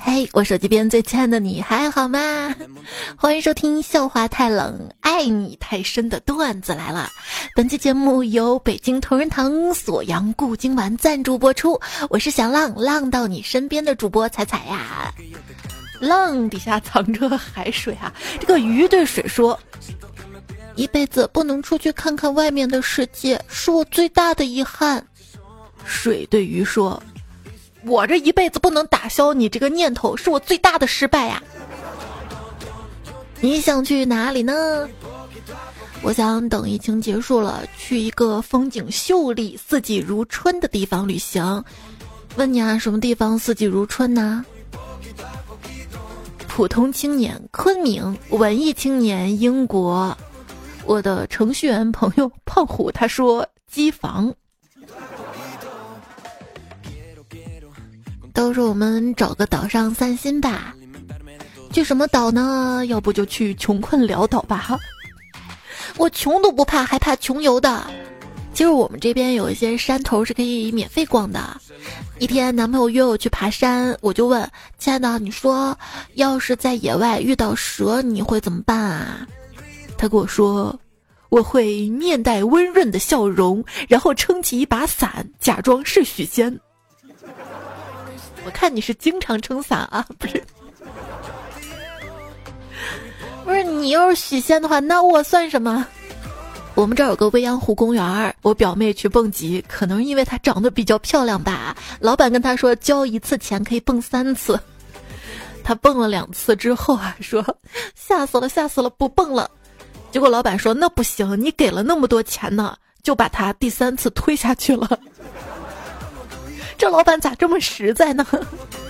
嘿，我手机边最亲爱的你还好吗？欢迎收听笑话太冷，爱你太深的段子来了。本期节目由北京同仁堂锁阳固精丸赞助播出。我是小浪，浪到你身边的主播彩彩呀。浪底下藏着海水啊！这个鱼对水说：“一辈子不能出去看看外面的世界，是我最大的遗憾。”水对鱼说。我这一辈子不能打消你这个念头，是我最大的失败呀！你想去哪里呢？我想等疫情结束了，去一个风景秀丽、四季如春的地方旅行。问你啊，什么地方四季如春呢？普通青年昆明，文艺青年英国。我的程序员朋友胖虎他说机房。都说我们找个岛上散心吧，去什么岛呢？要不就去穷困潦倒吧。我穷都不怕，还怕穷游的。其实我们这边有一些山头是可以免费逛的。一天，男朋友约我去爬山，我就问：“亲爱的，你说要是在野外遇到蛇，你会怎么办啊？”他跟我说：“我会面带温润的笑容，然后撑起一把伞，假装是许仙。”我看你是经常撑伞啊，不是？不是你要是许仙的话，那我算什么？我们这儿有个未央湖公园，我表妹去蹦极，可能因为她长得比较漂亮吧。老板跟她说，交一次钱可以蹦三次。她蹦了两次之后啊，说吓死了，吓死了，不蹦了。结果老板说，那不行，你给了那么多钱呢，就把她第三次推下去了。这老板咋这么实在呢？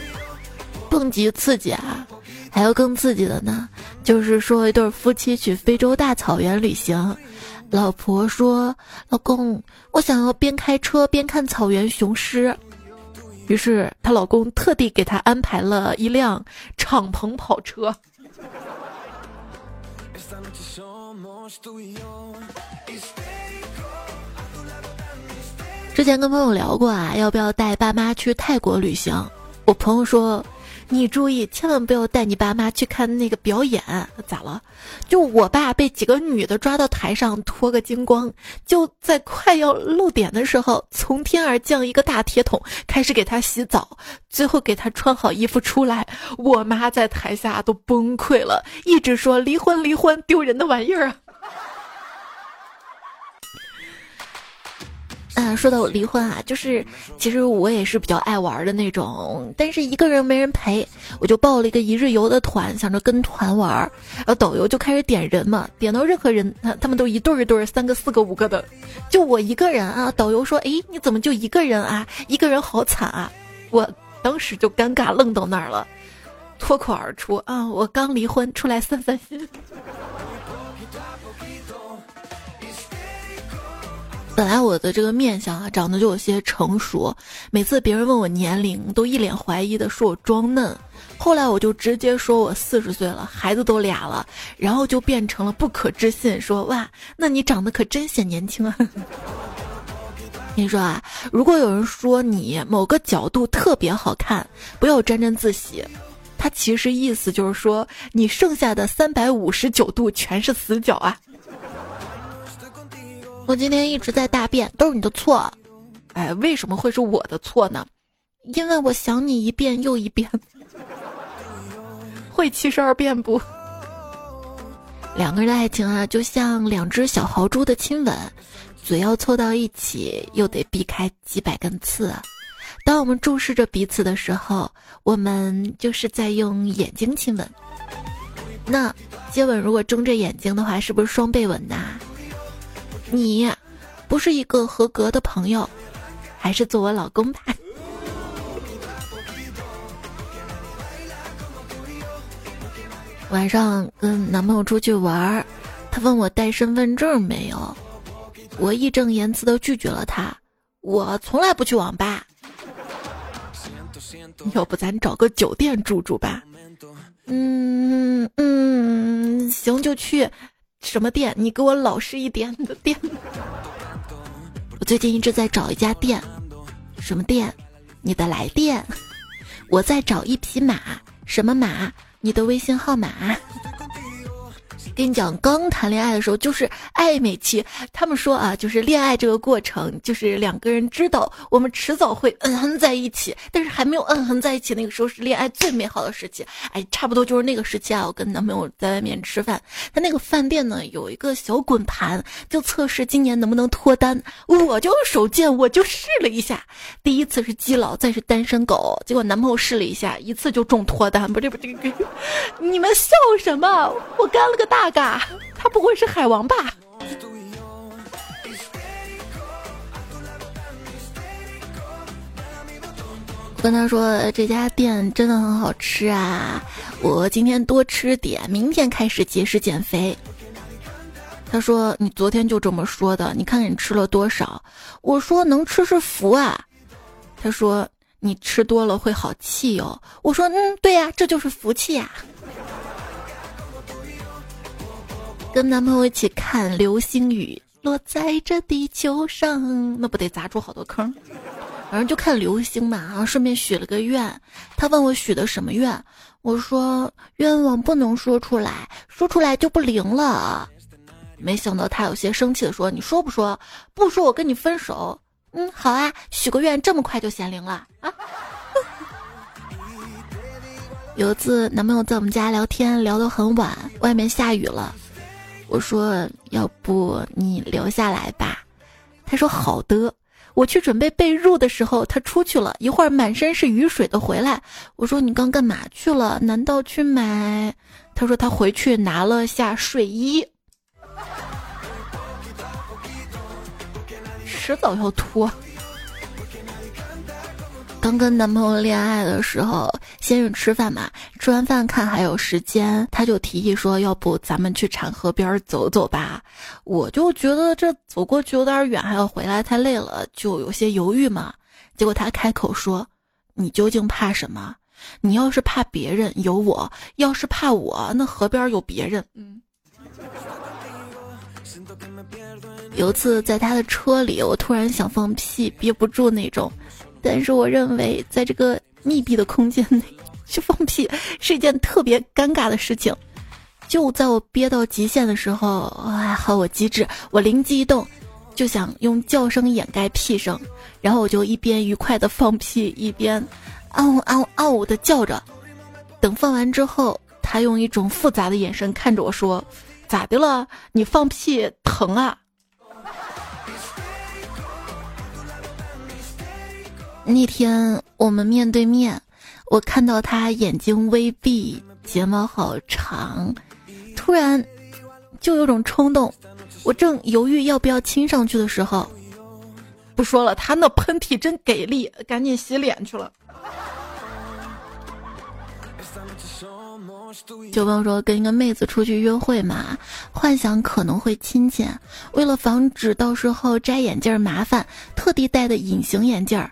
蹦极刺激啊！还有更刺激的呢，就是说一对夫妻去非洲大草原旅行，老婆说：“老公，我想要边开车边看草原雄狮。”于是她老公特地给她安排了一辆敞篷跑车。之前跟朋友聊过啊，要不要带爸妈去泰国旅行？我朋友说：“你注意，千万不要带你爸妈去看那个表演。”咋了？就我爸被几个女的抓到台上脱个精光，就在快要露点的时候，从天而降一个大铁桶，开始给他洗澡，最后给他穿好衣服出来。我妈在台下都崩溃了，一直说离婚离婚，丢人的玩意儿啊！啊，说到离婚啊，就是其实我也是比较爱玩的那种，但是一个人没人陪，我就报了一个一日游的团，想着跟团玩，然后导游就开始点人嘛，点到任何人，他他们都一对一对，三个四个五个的，就我一个人啊，导游说，哎，你怎么就一个人啊？一个人好惨啊！我当时就尴尬愣到那儿了，脱口而出啊，我刚离婚，出来散散心。本来我的这个面相啊，长得就有些成熟，每次别人问我年龄，都一脸怀疑的说我装嫩。后来我就直接说我四十岁了，孩子都俩了，然后就变成了不可置信，说哇，那你长得可真显年轻啊！你说啊，如果有人说你某个角度特别好看，不要沾沾自喜，他其实意思就是说你剩下的三百五十九度全是死角啊。我今天一直在大便，都是你的错。哎，为什么会是我的错呢？因为我想你一遍又一遍。会七十二变不？两个人的爱情啊，就像两只小豪猪的亲吻，嘴要凑到一起，又得避开几百根刺。当我们注视着彼此的时候，我们就是在用眼睛亲吻。那接吻如果睁着眼睛的话，是不是双倍吻呐？你不是一个合格的朋友，还是做我老公吧。晚上跟男朋友出去玩，他问我带身份证没有，我义正言辞的拒绝了他。我从来不去网吧，要不咱找个酒店住住吧？嗯嗯，行就去。什么店？你给我老实一点的店。我最近一直在找一家店，什么店？你的来电。我在找一匹马，什么马？你的微信号码。跟你讲，刚谈恋爱的时候就是暧昧期。他们说啊，就是恋爱这个过程，就是两个人知道我们迟早会嗯哼在一起，但是还没有嗯哼在一起，那个时候是恋爱最美好的时期。哎，差不多就是那个时期啊。我跟男朋友在外面吃饭，他那个饭店呢有一个小滚盘，就测试今年能不能脱单。我就手贱，我就试了一下。第一次是基佬，再是单身狗，结果男朋友试了一下，一次就中脱单。不对不对，你们笑什么？我干了个大。嘎，他不会是海王吧？跟他说这家店真的很好吃啊！我今天多吃点，明天开始节食减肥。他说你昨天就这么说的，你看看你吃了多少？我说能吃是福啊。他说你吃多了会好气哟。我说嗯，对呀，这就是福气呀。跟男朋友一起看流星雨落在这地球上，那不得砸出好多坑？反正就看流星嘛，啊顺便许了个愿。他问我许的什么愿，我说愿望不能说出来，说出来就不灵了。没想到他有些生气的说：“你说不说？不说我跟你分手。”嗯，好啊，许个愿这么快就显灵了啊！有一次男朋友在我们家聊天，聊得很晚，外面下雨了。我说：“要不你留下来吧。”他说：“好的。”我去准备被褥的时候，他出去了一会儿，满身是雨水的回来。我说：“你刚干嘛去了？难道去买？”他说：“他回去拿了下睡衣，迟早要脱。”刚跟男朋友恋爱的时候，先是吃饭嘛，吃完饭看还有时间，他就提议说：“要不咱们去产河边走走吧？”我就觉得这走过去有点远，还要回来太累了，就有些犹豫嘛。结果他开口说：“你究竟怕什么？你要是怕别人，有我；要是怕我，那河边有别人。”嗯。有次在他的车里，我突然想放屁，憋不住那种。但是我认为，在这个密闭的空间内去放屁是一件特别尴尬的事情。就在我憋到极限的时候，还好我机智，我灵机一动，就想用叫声掩盖屁声，然后我就一边愉快的放屁，一边嗷嗷嗷的叫着。等放完之后，他用一种复杂的眼神看着我说：“咋的了？你放屁疼啊？”那天我们面对面，我看到他眼睛微闭，睫毛好长，突然就有种冲动。我正犹豫要不要亲上去的时候，不说了，他那喷嚏真给力，赶紧洗脸去了。就朋友说跟一个妹子出去约会嘛，幻想可能会亲亲，为了防止到时候摘眼镜麻烦，特地戴的隐形眼镜儿。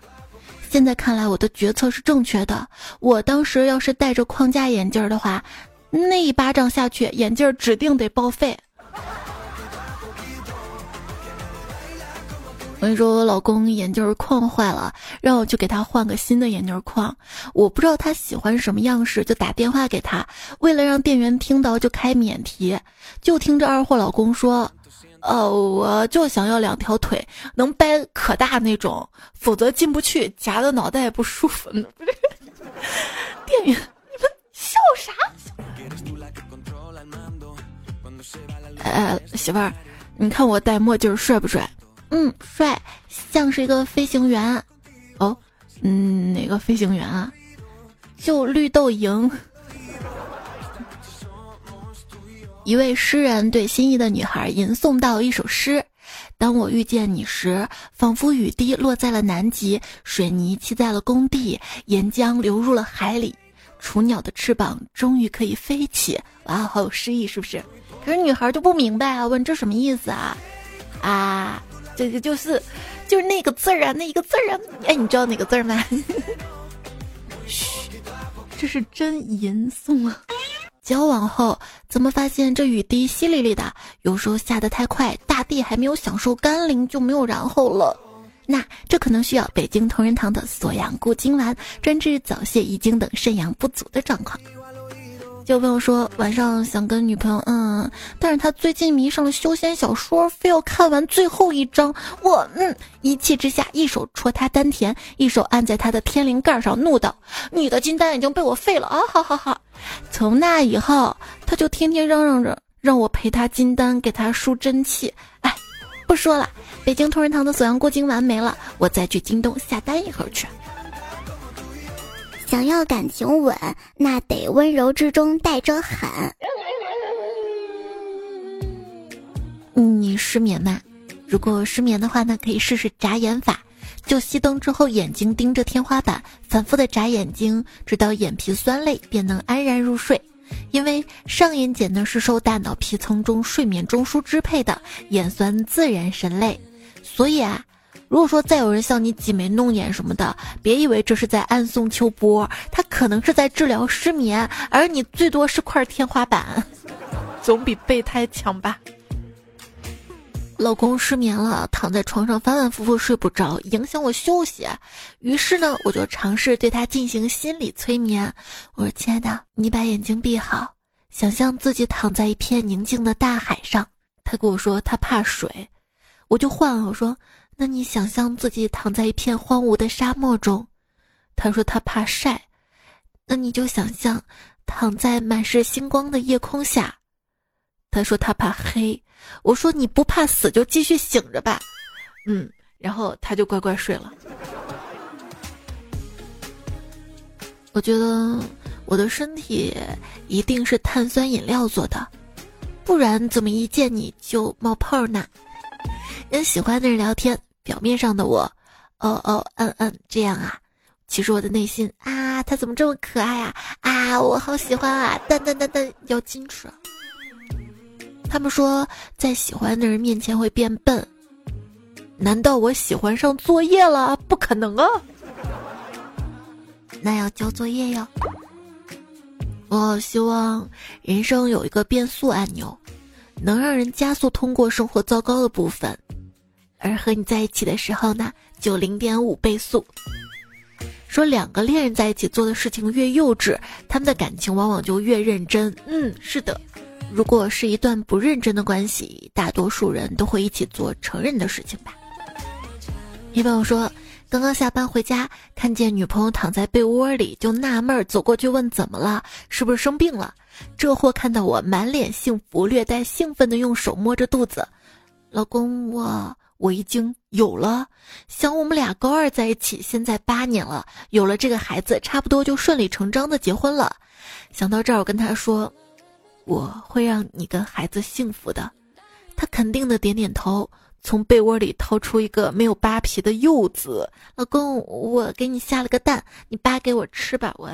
现在看来，我的决策是正确的。我当时要是戴着框架眼镜的话，那一巴掌下去，眼镜指定得报废。我跟你说，我老公眼镜框坏了，让我去给他换个新的眼镜框。我不知道他喜欢什么样式，就打电话给他，为了让店员听到，就开免提。就听这二货老公说。呃，我就想要两条腿能掰可大那种，否则进不去，夹的脑袋也不舒服。店员，你们笑啥？哎，媳妇儿，你看我戴墨镜帅不帅？嗯，帅，像是一个飞行员。哦，嗯，哪个飞行员啊？就绿豆营。一位诗人对心仪的女孩吟诵到一首诗：“当我遇见你时，仿佛雨滴落在了南极，水泥砌在了工地，岩浆流入了海里，雏鸟的翅膀终于可以飞起。”哇，好有诗意，是不是？可是女孩就不明白啊，问这什么意思啊？啊，这个就是，就是那个字儿啊，那一个字儿啊。哎，你知道哪个字儿吗？嘘，这是真吟诵啊。交往后，怎么发现这雨滴淅沥沥的？有时候下得太快，大地还没有享受甘霖就没有然后了。那这可能需要北京同仁堂的锁阳固精丸，专治早泄、遗精等肾阳不足的状况。就朋友说晚上想跟女朋友嗯，但是他最近迷上了修仙小说，非要看完最后一章。我嗯一气之下，一手戳他丹田，一手按在他的天灵盖上，怒道：“你的金丹已经被我废了啊！”好好好。从那以后，他就天天嚷嚷着让我陪他金丹，给他输真气。哎，不说了，北京同仁堂的锁阳过精丸没了，我再去京东下单一盒去。想要感情稳，那得温柔之中带着狠。你失眠吗？如果失眠的话呢，可以试试眨眼法。就熄灯之后，眼睛盯着天花板，反复的眨眼睛，直到眼皮酸累，便能安然入睡。因为上眼睑呢是受大脑皮层中睡眠中枢支配的，眼酸自然神累。所以啊。如果说再有人向你挤眉弄眼什么的，别以为这是在暗送秋波，他可能是在治疗失眠，而你最多是块天花板，总比备胎强吧。老公失眠了，躺在床上反反复复睡不着，影响我休息。于是呢，我就尝试对他进行心理催眠。我说：“亲爱的，你把眼睛闭好，想象自己躺在一片宁静的大海上。”他跟我说他怕水，我就换了我说。那你想象自己躺在一片荒芜的沙漠中，他说他怕晒，那你就想象躺在满是星光的夜空下，他说他怕黑，我说你不怕死就继续醒着吧，嗯，然后他就乖乖睡了。我觉得我的身体一定是碳酸饮料做的，不然怎么一见你就冒泡呢？跟喜欢的人聊天，表面上的我，哦哦嗯嗯这样啊，其实我的内心啊，他怎么这么可爱啊啊，我好喜欢啊，但但但但要矜持。他们说在喜欢的人面前会变笨，难道我喜欢上作业了？不可能啊！那要交作业哟。我希望人生有一个变速按钮，能让人加速通过生活糟糕的部分。而和你在一起的时候呢，就零点五倍速。说两个恋人在一起做的事情越幼稚，他们的感情往往就越认真。嗯，是的。如果是一段不认真的关系，大多数人都会一起做成人的事情吧。一朋友说，刚刚下班回家，看见女朋友躺在被窝里，就纳闷儿，走过去问怎么了，是不是生病了？这货看到我满脸幸福，略带兴奋的用手摸着肚子，老公我。我已经有了，想我们俩高二在一起，现在八年了，有了这个孩子，差不多就顺理成章的结婚了。想到这儿，我跟他说，我会让你跟孩子幸福的。他肯定的点点头，从被窝里掏出一个没有扒皮的柚子，老公，我给你下了个蛋，你扒给我吃吧。我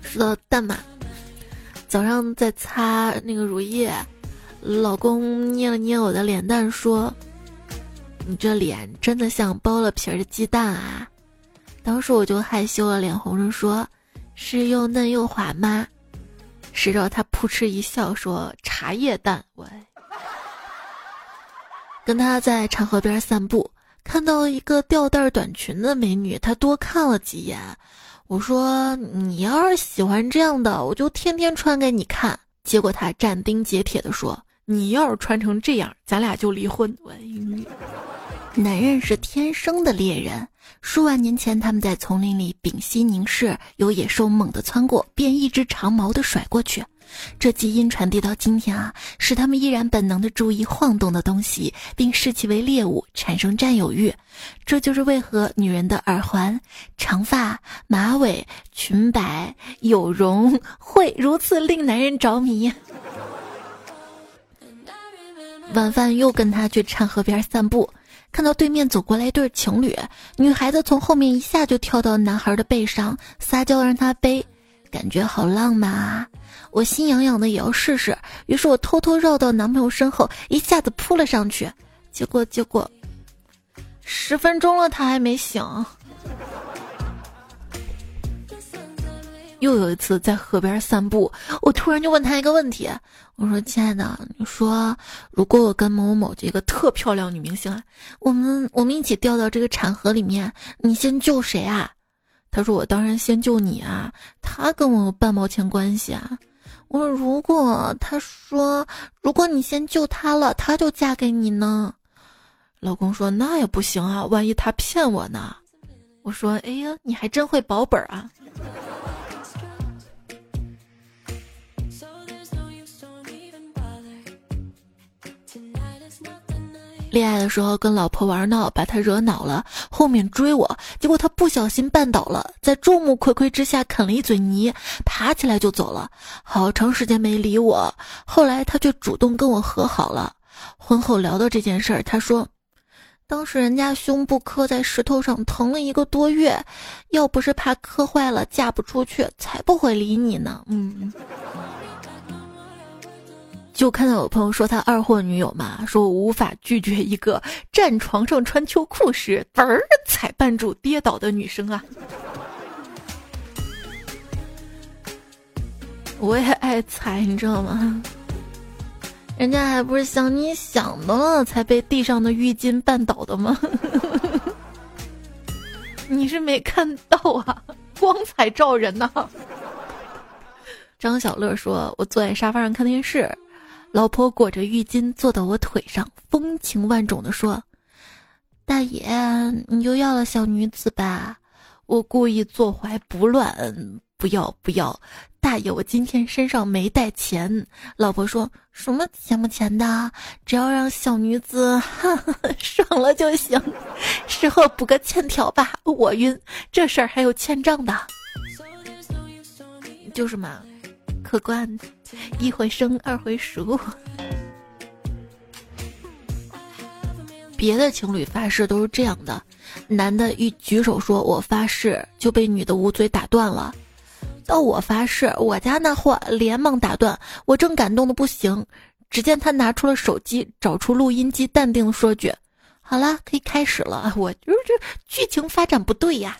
说到蛋嘛，早上在擦那个乳液。老公捏了捏我的脸蛋，说：“你这脸真的像剥了皮儿的鸡蛋啊！”当时我就害羞了，脸红着说：“是又嫩又滑吗？”谁知道他扑哧一笑说：“茶叶蛋。”喂跟他在长河边散步，看到一个吊带短裙的美女，他多看了几眼。我说：“你要是喜欢这样的，我就天天穿给你看。”结果他斩钉截铁地说。你要是穿成这样，咱俩就离婚。男人是天生的猎人，数万年前他们在丛林里屏息凝视，有野兽猛地窜过，便一只长矛的甩过去。这基因传递到今天啊，使他们依然本能的注意晃动的东西，并视其为猎物，产生占有欲。这就是为何女人的耳环、长发、马尾、裙摆、有容会如此令男人着迷。晚饭又跟他去掺河边散步，看到对面走过来一对情侣，女孩子从后面一下就跳到男孩的背上，撒娇让他背，感觉好浪漫啊！我心痒痒的也要试试，于是我偷偷绕到男朋友身后，一下子扑了上去，结果结果，十分钟了他还没醒。又有一次在河边散步，我突然就问他一个问题，我说：“亲爱的，你说如果我跟某某某这个特漂亮女明星啊，我们我们一起掉到这个产河里面，你先救谁啊？”他说：“我当然先救你啊，他跟我有半毛钱关系啊。”我说：“如果他说如果你先救他了，他就嫁给你呢？”老公说：“那也不行啊，万一他骗我呢？”我说：“哎呀，你还真会保本啊！”恋爱的时候跟老婆玩闹，把她惹恼了，后面追我，结果她不小心绊倒了，在众目睽睽之下啃了一嘴泥，爬起来就走了，好长时间没理我。后来他却主动跟我和好了。婚后聊到这件事儿，他说，当时人家胸部磕在石头上疼了一个多月，要不是怕磕坏了嫁不出去，才不会理你呢。嗯。就看到有朋友说他二货女友嘛，说我无法拒绝一个站床上穿秋裤时嘣儿踩绊住跌倒的女生啊！我也爱踩，你知道吗？人家还不是想你想的了才被地上的浴巾绊倒的吗？你是没看到啊，光彩照人呐！张小乐说：“我坐在沙发上看电视。”老婆裹着浴巾坐到我腿上，风情万种的说：“大爷，你又要了小女子吧？”我故意坐怀不乱，不要不要，大爷，我今天身上没带钱。老婆说什么钱不钱的，只要让小女子 爽了就行。事后补个欠条吧，我晕，这事儿还有欠账的，就是嘛，客官。一回生，二回熟。别的情侣发誓都是这样的：男的一举手说“我发誓”，就被女的捂嘴打断了；到我发誓，我家那货连忙打断。我正感动的不行，只见他拿出了手机，找出录音机，淡定的说句：“好了，可以开始了。”我就是这剧情发展不对呀。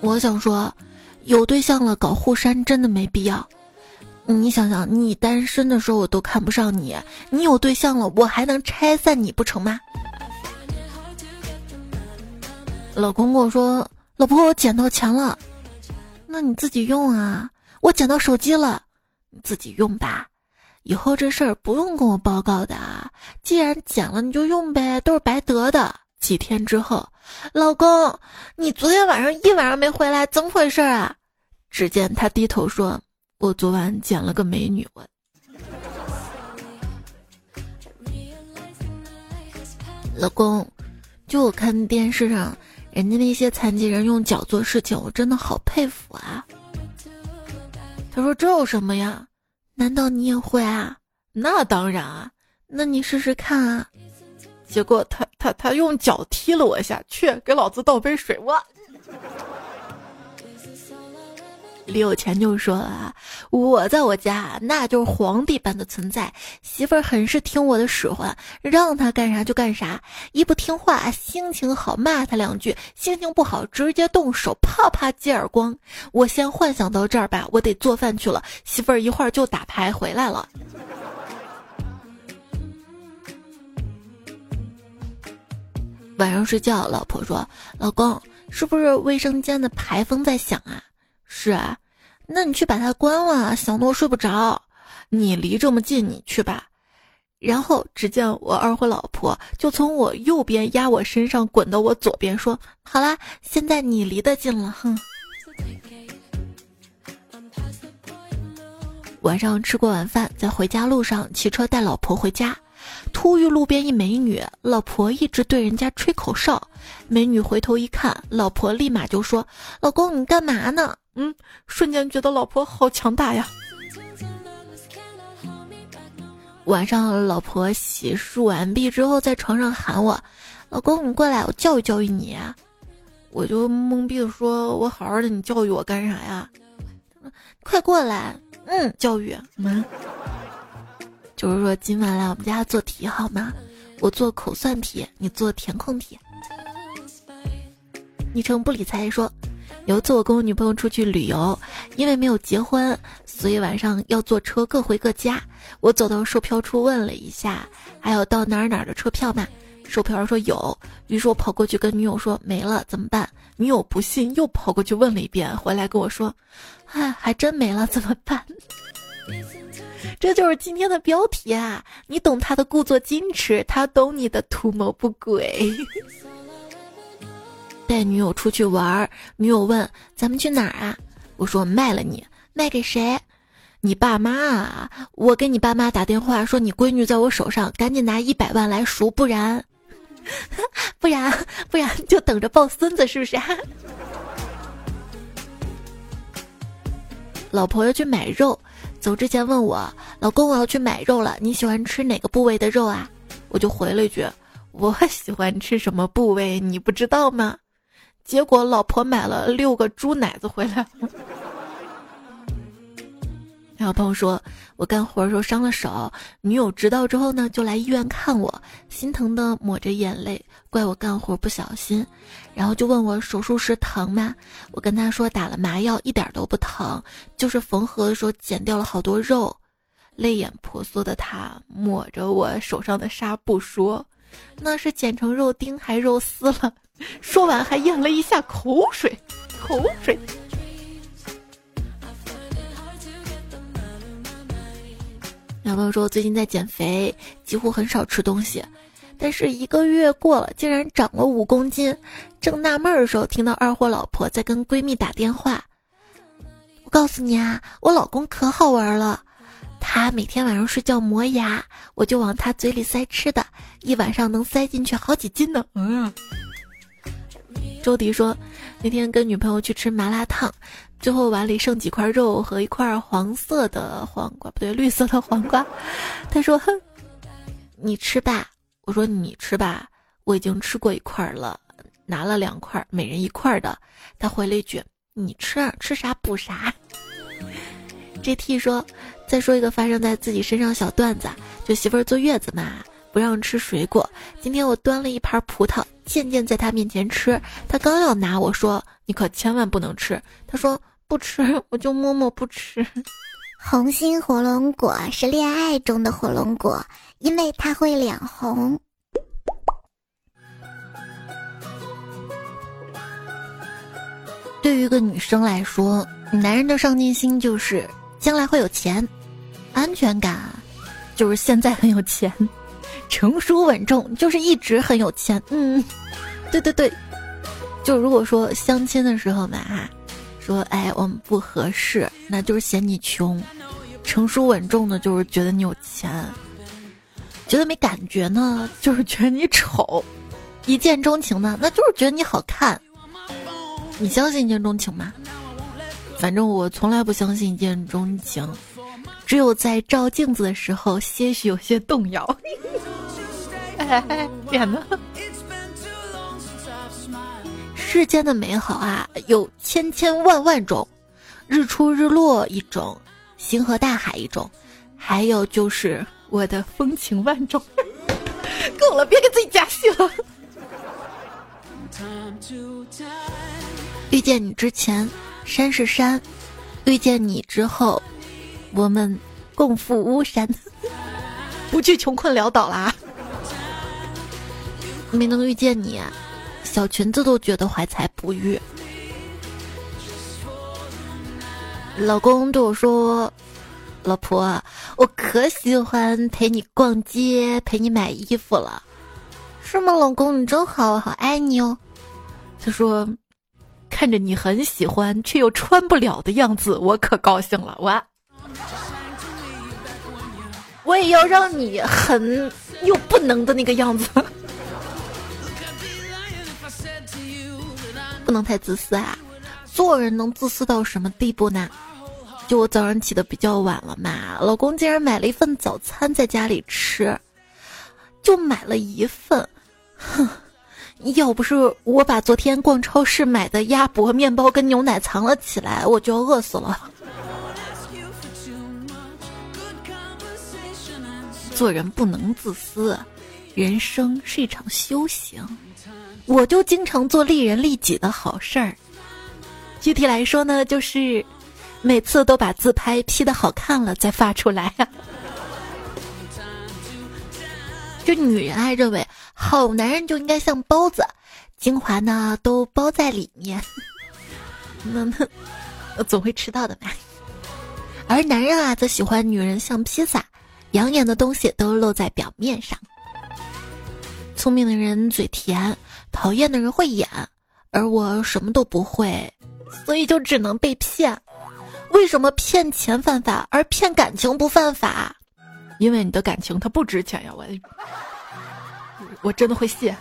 我想说。有对象了搞互删真的没必要，你想想，你单身的时候我都看不上你，你有对象了我还能拆散你不成吗？老公跟我说：“老婆，我捡到钱了。”那你自己用啊！我捡到手机了，你自己用吧。以后这事儿不用跟我报告的，既然捡了你就用呗，都是白得的。几天之后，老公，你昨天晚上一晚上没回来，怎么回事啊？只见他低头说：“我昨晚捡了个美女。”我老公，就我看电视上人家那些残疾人用脚做事情，我真的好佩服啊。他说：“这有什么呀？难道你也会啊？那当然啊，那你试试看啊。”结果他他他用脚踢了我一下，去给老子倒杯水。我李有钱就说啊，我在我家那就是皇帝般的存在，媳妇儿很是听我的使唤，让他干啥就干啥，一不听话，心情好骂他两句，心情不好直接动手啪啪接耳光。我先幻想到这儿吧，我得做饭去了，媳妇儿一会儿就打牌回来了。晚上睡觉，老婆说：“老公，是不是卫生间的排风在响啊？”“是啊。”“那你去把它关了，响得我睡不着。”“你离这么近，你去吧。”然后只见我二货老婆就从我右边压我身上滚到我左边，说：“好啦，现在你离得近了。”哼。晚上吃过晚饭，在回家路上骑车带老婆回家。突遇路边一美女，老婆一直对人家吹口哨。美女回头一看，老婆立马就说：“老公，你干嘛呢？”嗯，瞬间觉得老婆好强大呀。晚上，老婆洗漱完毕之后，在床上喊我：“老公，你过来，我教育教育你。”我就懵逼的说：“我好好的，你教育我干啥呀？”快过来，嗯，教育，嗯。就是说，今晚来我们家做题好吗？我做口算题，你做填空题。昵称不理财说，有一次我跟我女朋友出去旅游，因为没有结婚，所以晚上要坐车各回各家。我走到售票处问了一下，还有到哪儿哪儿的车票吗？售票员说有。于是我跑过去跟女友说没了，怎么办？女友不信，又跑过去问了一遍，回来跟我说，哎，还真没了，怎么办？这就是今天的标题啊！你懂他的故作矜持，他懂你的图谋不轨。带女友出去玩，女友问：“咱们去哪儿啊？”我说：“卖了你，卖给谁？你爸妈啊！我给你爸妈打电话说你闺女在我手上，赶紧拿一百万来赎，不然，不然，不然就等着抱孙子，是不是？” 老婆要去买肉。走之前问我老公我要去买肉了，你喜欢吃哪个部位的肉啊？我就回了一句我喜欢吃什么部位你不知道吗？结果老婆买了六个猪奶子回来。然后朋友说我干活的时候伤了手，女友知道之后呢就来医院看我，心疼的抹着眼泪，怪我干活不小心。然后就问我手术时疼吗？我跟他说打了麻药，一点都不疼，就是缝合的时候剪掉了好多肉。泪眼婆娑的他抹着我手上的纱布说：“那是剪成肉丁还肉丝了。”说完还咽了一下口水，口水。友说我最近在减肥，几乎很少吃东西。但是一个月过了，竟然长了五公斤。正纳闷的时候，听到二货老婆在跟闺蜜打电话。我告诉你啊，我老公可好玩了，他每天晚上睡觉磨牙，我就往他嘴里塞吃的，一晚上能塞进去好几斤呢。嗯。周迪说，那天跟女朋友去吃麻辣烫，最后碗里剩几块肉和一块黄色的黄瓜，不对，绿色的黄瓜。他说：“哼，你吃吧。”我说你吃吧，我已经吃过一块了，拿了两块，每人一块的。他回了一句：“你吃吃啥补啥。”J.T 说：“再说一个发生在自己身上小段子，就媳妇儿坐月子嘛，不让吃水果。今天我端了一盘葡萄，渐渐在他面前吃，他刚要拿，我说你可千万不能吃。他说不吃，我就默默不吃。红心火龙果是恋爱中的火龙果。”因为它会脸红。对于一个女生来说，男人的上进心就是将来会有钱，安全感就是现在很有钱，成熟稳重就是一直很有钱。嗯，对对对，就如果说相亲的时候嘛，哈，说哎我们不合适，那就是嫌你穷；成熟稳重的，就是觉得你有钱。觉得没感觉呢，就是觉得你丑；一见钟情呢，那就是觉得你好看。你相信一见钟情吗？反正我从来不相信一见钟情，只有在照镜子的时候，些许有些动摇。哎天哪！世间的美好啊，有千千万万种，日出日落一种，星河大海一种，还有就是。我的风情万种，够了，别给自己加戏了。遇见你之前，山是山；遇见你之后，我们共赴巫山，不去穷困潦倒啦。没能遇见你，小裙子都觉得怀才不遇。老公对我说。老婆，我可喜欢陪你逛街、陪你买衣服了，是吗？老公，你真好，我好爱你哦。他说：“看着你很喜欢却又穿不了的样子，我可高兴了。”我，我也要让你很又不能的那个样子，不能太自私啊！做人能自私到什么地步呢？就我早上起的比较晚了嘛，老公竟然买了一份早餐在家里吃，就买了一份，哼，要不是我把昨天逛超市买的鸭脖面包跟牛奶藏了起来，我就要饿死了。做人不能自私，人生是一场修行，我就经常做利人利己的好事儿。具体来说呢，就是每次都把自拍 P 的好看了再发出来。就女人啊认为好男人就应该像包子，精华呢都包在里面。那 那总会迟到的嘛。而男人啊，则喜欢女人像披萨，养眼的东西都露在表面上。聪明的人嘴甜，讨厌的人会演，而我什么都不会，所以就只能被骗。为什么骗钱犯法，而骗感情不犯法？因为你的感情它不值钱呀！我，我真的会谢。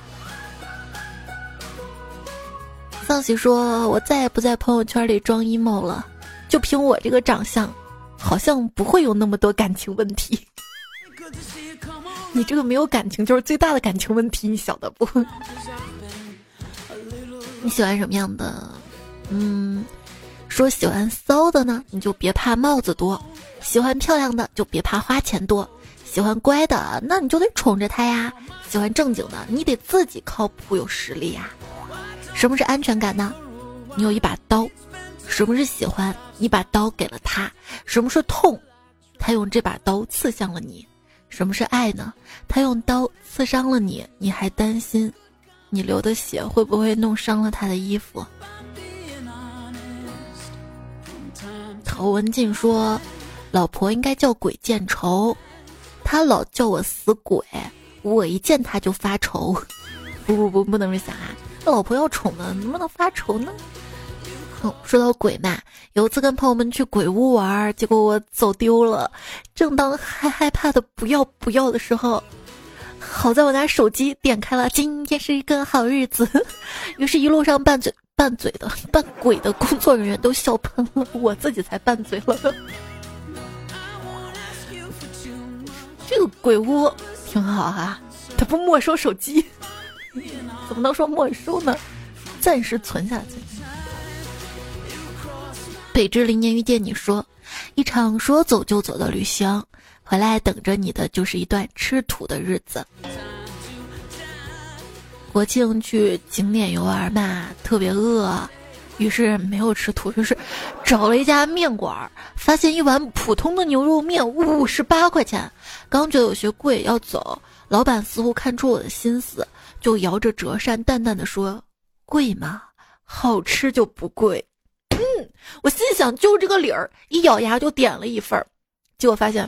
丧喜说：“我再也不在朋友圈里装 emo 了，就凭我这个长相，好像不会有那么多感情问题。你这个没有感情就是最大的感情问题，你晓得不？你喜欢什么样的？嗯，说喜欢骚的呢，你就别怕帽子多。”喜欢漂亮的就别怕花钱多，喜欢乖的那你就得宠着他呀。喜欢正经的你得自己靠谱有实力呀。什么是安全感呢？你有一把刀。什么是喜欢？你把刀给了他。什么是痛？他用这把刀刺向了你。什么是爱呢？他用刀刺伤了你，你还担心你流的血会不会弄伤了他的衣服？陶文静说。老婆应该叫鬼见愁，他老叫我死鬼，我一见他就发愁。不不不，不能这么想啊！老婆要宠呢，能不能发愁呢？哼说到鬼嘛，有一次跟朋友们去鬼屋玩，结果我走丢了。正当还害怕的不要不要的时候，好在我拿手机点开了“今天是一个好日子”，于是，一路上拌嘴拌嘴的扮鬼的工作人员都笑喷了，我自己才拌嘴了。这个鬼屋挺好哈，他不没收手机，怎么能说没收呢？暂时存下去。北之林年遇见你说，一场说走就走的旅行，回来等着你的就是一段吃土的日子。国庆去景点游玩嘛，特别饿。于是没有吃土，于是找了一家面馆，发现一碗普通的牛肉面五十八块钱，刚觉得有些贵，要走，老板似乎看出我的心思，就摇着折扇淡淡的说：“贵吗？好吃就不贵。”嗯，我心想就这个理儿，一咬牙就点了一份儿，结果发现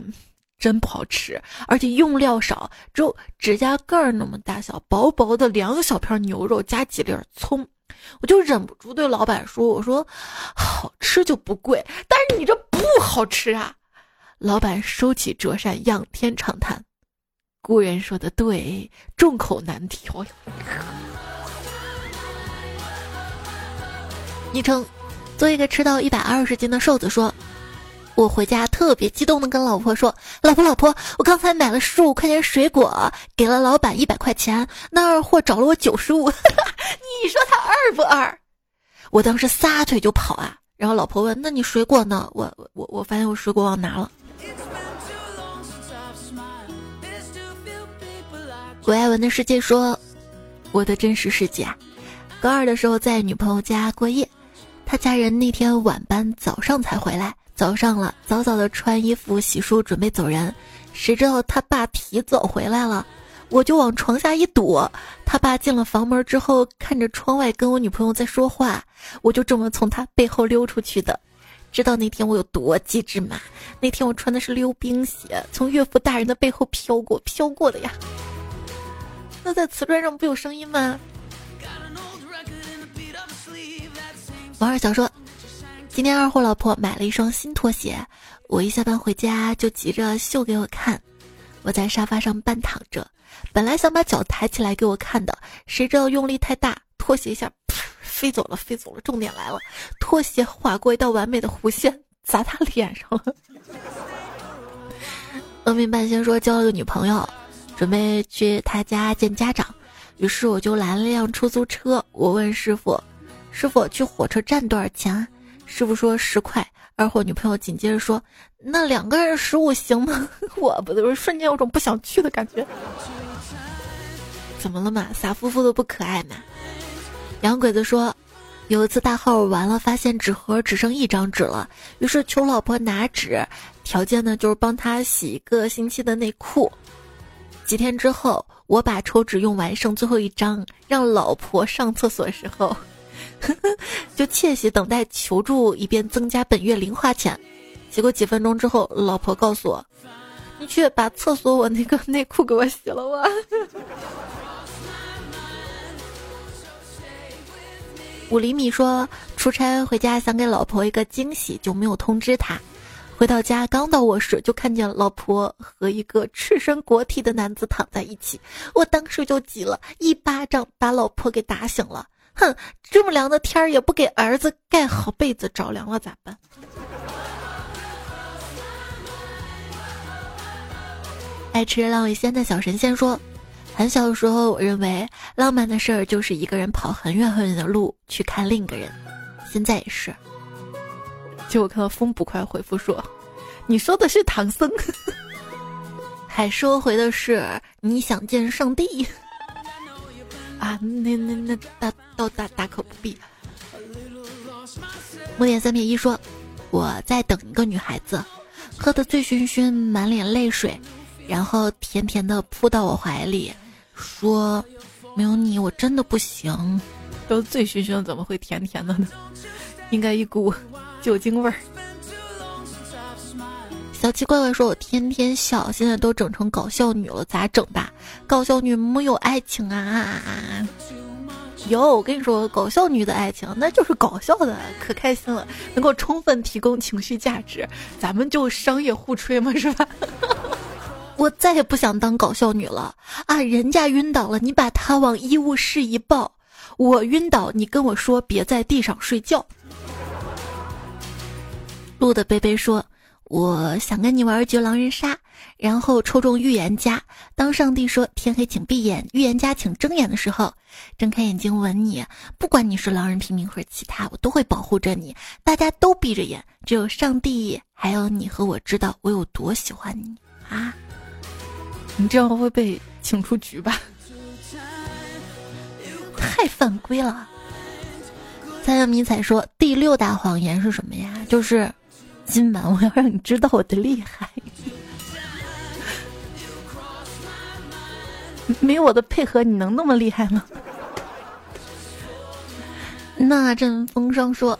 真不好吃，而且用料少，只有指甲盖儿那么大小，薄薄的两小片牛肉加几粒葱。我就忍不住对老板说：“我说好吃就不贵，但是你这不好吃啊！”老板收起折扇，仰天长叹：“古人说的对，众口难调呀。”昵称：做一个吃到一百二十斤的瘦子说。我回家特别激动的跟老婆说：“老婆，老婆，我刚才买了十五块钱水果，给了老板一百块钱，那二货找了我九十五，你说他二不二？”我当时撒腿就跑啊！然后老婆问：“那你水果呢？”我我我我发现我水果忘拿了。古爱文的世界说：“我的真实世界，高二的时候在女朋友家过夜，他家人那天晚班早上才回来。”早上了，早早的穿衣服、洗漱，准备走人。谁知道他爸提早回来了，我就往床下一躲。他爸进了房门之后，看着窗外跟我女朋友在说话，我就这么从他背后溜出去的。知道那天我有多机智吗？那天我穿的是溜冰鞋，从岳父大人的背后飘过，飘过的呀。那在瓷砖上不有声音吗？王二小说。今天二货老婆买了一双新拖鞋，我一下班回家就急着秀给我看。我在沙发上半躺着，本来想把脚抬起来给我看的，谁知道用力太大，拖鞋一下 飞走了，飞走了。重点来了，拖鞋划过一道完美的弧线，砸他脸上了。冷明半仙说交了个女朋友，准备去他家见家长，于是我就拦了辆出租车。我问师傅：“师傅，去火车站多少钱？”师傅说十块，二货女朋友紧接着说：“那两个人十五行吗？” 我不是瞬间有种不想去的感觉。怎么了嘛？傻乎乎的不可爱嘛？洋鬼子说：“有一次大号完了，发现纸盒只剩一张纸了，于是求老婆拿纸，条件呢就是帮他洗一个星期的内裤。几天之后，我把抽纸用完，剩最后一张，让老婆上厕所时候，就窃喜等待求助，以便增加本月零花钱。结果几分钟之后，老婆告诉我：“你去把厕所我那个内裤给我洗了吧。”五厘米说出差回家想给老婆一个惊喜，就没有通知她。回到家刚到卧室，就看见老婆和一个赤身裸体的男子躺在一起。我当时就急了，一巴掌把老婆给打醒了。哼，这么凉的天儿也不给儿子盖好被子，着凉了咋办？爱吃浪味仙的小神仙说。很小的时候，我认为浪漫的事儿就是一个人跑很远很远的路去看另一个人。现在也是。结果看到风捕快回复说：“你说的是唐僧。”还说回的是你想见上帝啊？那那那大大大大可不必。木点三撇一说：“我在等一个女孩子，喝得醉醺醺，满脸泪水，然后甜甜的扑到我怀里。”说，没有你我真的不行。都醉醺醺，怎么会甜甜的呢？应该一股酒精味儿。小七怪怪说：“我天天笑，现在都整成搞笑女了，咋整吧？搞笑女没有爱情啊？有，我跟你说，搞笑女的爱情那就是搞笑的，可开心了，能够充分提供情绪价值。咱们就商业互吹嘛，是吧？” 我再也不想当搞笑女了啊！人家晕倒了，你把她往医务室一抱；我晕倒，你跟我说别在地上睡觉。路的贝贝说：“我想跟你玩一局狼人杀，然后抽中预言家。当上帝说天黑请闭眼，预言家请睁眼的时候，睁开眼睛吻你。不管你是狼人、平民或者其他，我都会保护着你。大家都闭着眼，只有上帝还有你和我知道我有多喜欢你啊！”你这样会被请出局吧？太犯规了！三阳迷彩说第六大谎言是什么呀？就是今晚我要让你知道我的厉害。没有我的配合，你能那么厉害吗？那阵风声说，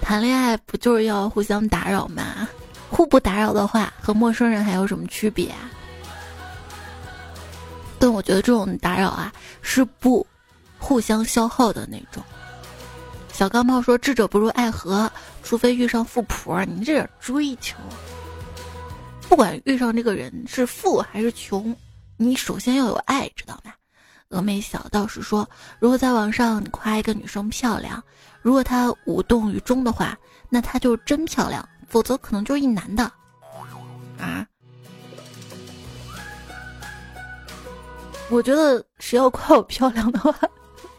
谈恋爱不就是要互相打扰吗？互不打扰的话，和陌生人还有什么区别啊？但我觉得这种打扰啊，是不互相消耗的那种。小钢炮说：“智者不入爱河，除非遇上富婆。”你这点追求，不管遇上这个人是富还是穷，你首先要有爱，知道吗？峨眉小道士说：“如果在网上你夸一个女生漂亮，如果她无动于衷的话，那她就真漂亮；否则可能就是一男的。”啊？我觉得谁要夸我漂亮的话，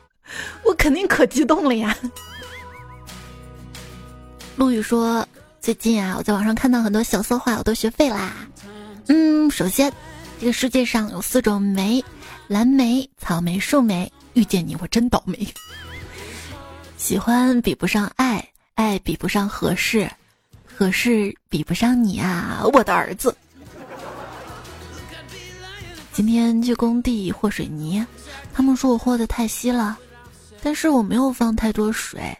我肯定可激动了呀。陆羽说：“最近啊，我在网上看到很多小色话，我都学废啦。嗯，首先，这个世界上有四种梅：蓝莓、草莓、树莓。遇见你，我真倒霉。喜欢比不上爱，爱比不上合适，合适比不上你啊，我的儿子。”今天去工地和水泥，他们说我和的太稀了，但是我没有放太多水，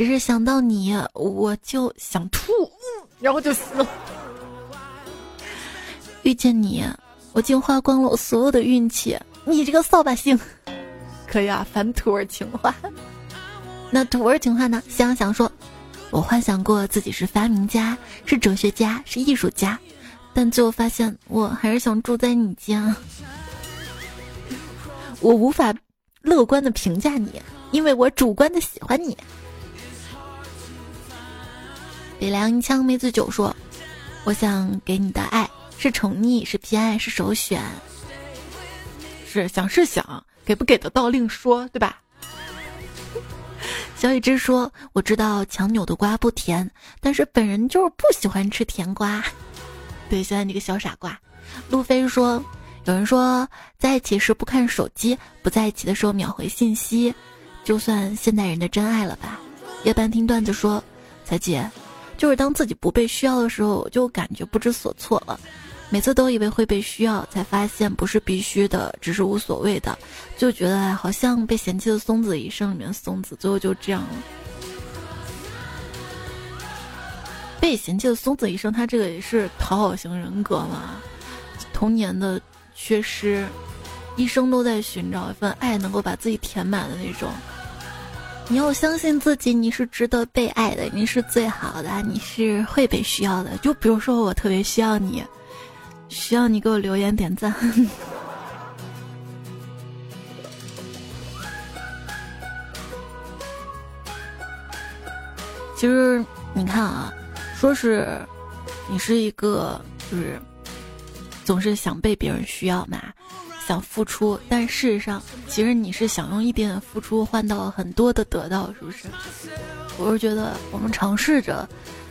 只是想到你，我就想吐，然后就死了。遇见你，我竟花光了我所有的运气。你这个扫把星，可以啊，反土味情话。那土味情话呢？想想说，我幻想过自己是发明家，是哲学家，是艺术家。但最后发现，我还是想住在你家。我无法乐观的评价你，因为我主观的喜欢你。北凉一枪梅子酒说：“我想给你的爱是宠溺，是偏爱，是首选。是想是想，给不给得到另说，对吧？” 小雨之说：“我知道强扭的瓜不甜，但是本人就是不喜欢吃甜瓜。”对，现在你个小傻瓜，路飞说，有人说在一起时不看手机，不在一起的时候秒回信息，就算现代人的真爱了吧。夜半听段子说，彩姐，就是当自己不被需要的时候，就感觉不知所措了。每次都以为会被需要，才发现不是必须的，只是无所谓的，就觉得好像被嫌弃的松子一生里面松子，最后就这样了。被嫌弃的松子一生，他这个也是讨好型人格嘛？童年的缺失，一生都在寻找一份爱，能够把自己填满的那种。你要相信自己，你是值得被爱的，你是最好的，你是会被需要的。就比如说，我特别需要你，需要你给我留言点赞。其实你看啊。说是，你是一个就是总是想被别人需要嘛，想付出，但事实上，其实你是想用一点点付出换到很多的得到，是不是？我是觉得我们尝试着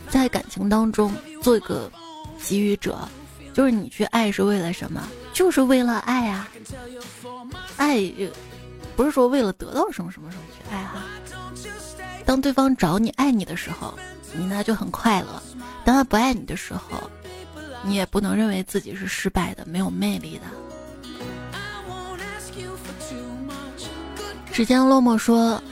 在感情当中做一个给予者，就是你去爱是为了什么？就是为了爱啊！爱不是说为了得到什么什么什么去爱哈。当对方找你爱你的时候。你呢就很快乐，当他不爱你的时候，你也不能认为自己是失败的、没有魅力的。时间落寞说：“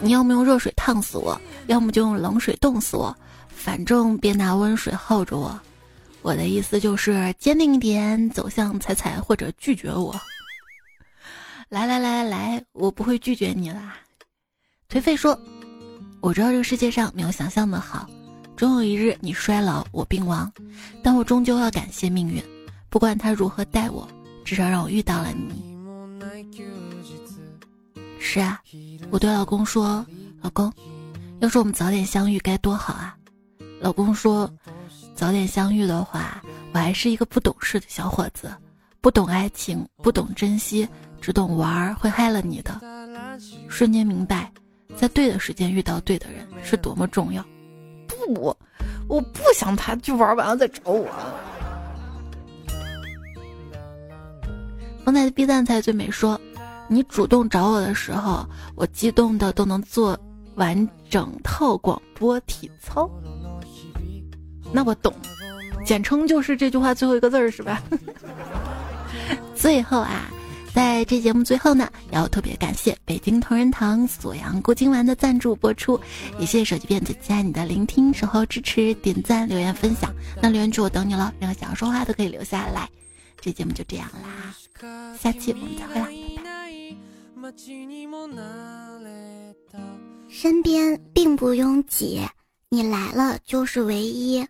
你要么用热水烫死我，要么就用冷水冻死我，反正别拿温水耗着我。”我的意思就是坚定一点，走向彩彩或者拒绝我。来来来来来，我不会拒绝你啦。颓废说。我知道这个世界上没有想象的好，终有一日你衰老，我病亡，但我终究要感谢命运，不管他如何待我，至少让我遇到了你。是啊，我对老公说：“老公，要是我们早点相遇该多好啊！”老公说：“早点相遇的话，我还是一个不懂事的小伙子，不懂爱情，不懂珍惜，只懂玩儿，会害了你的。”瞬间明白。在对的时间遇到对的人是多么重要。不，我不想他去玩完了再找我。方才的 B 站才最美说，你主动找我的时候，我激动的都能做完整套广播体操。那我懂，简称就是这句话最后一个字儿是吧？最后啊。在这节目最后呢，要特别感谢北京同仁堂锁阳固精丸的赞助播出，也谢谢手机变子期待你的聆听、守候、支持、点赞、留言、分享。那留言区我等你了，任何想要说话都可以留下来。这节目就这样啦，下期我们再会啦，身边并不拥挤，你来了就是唯一。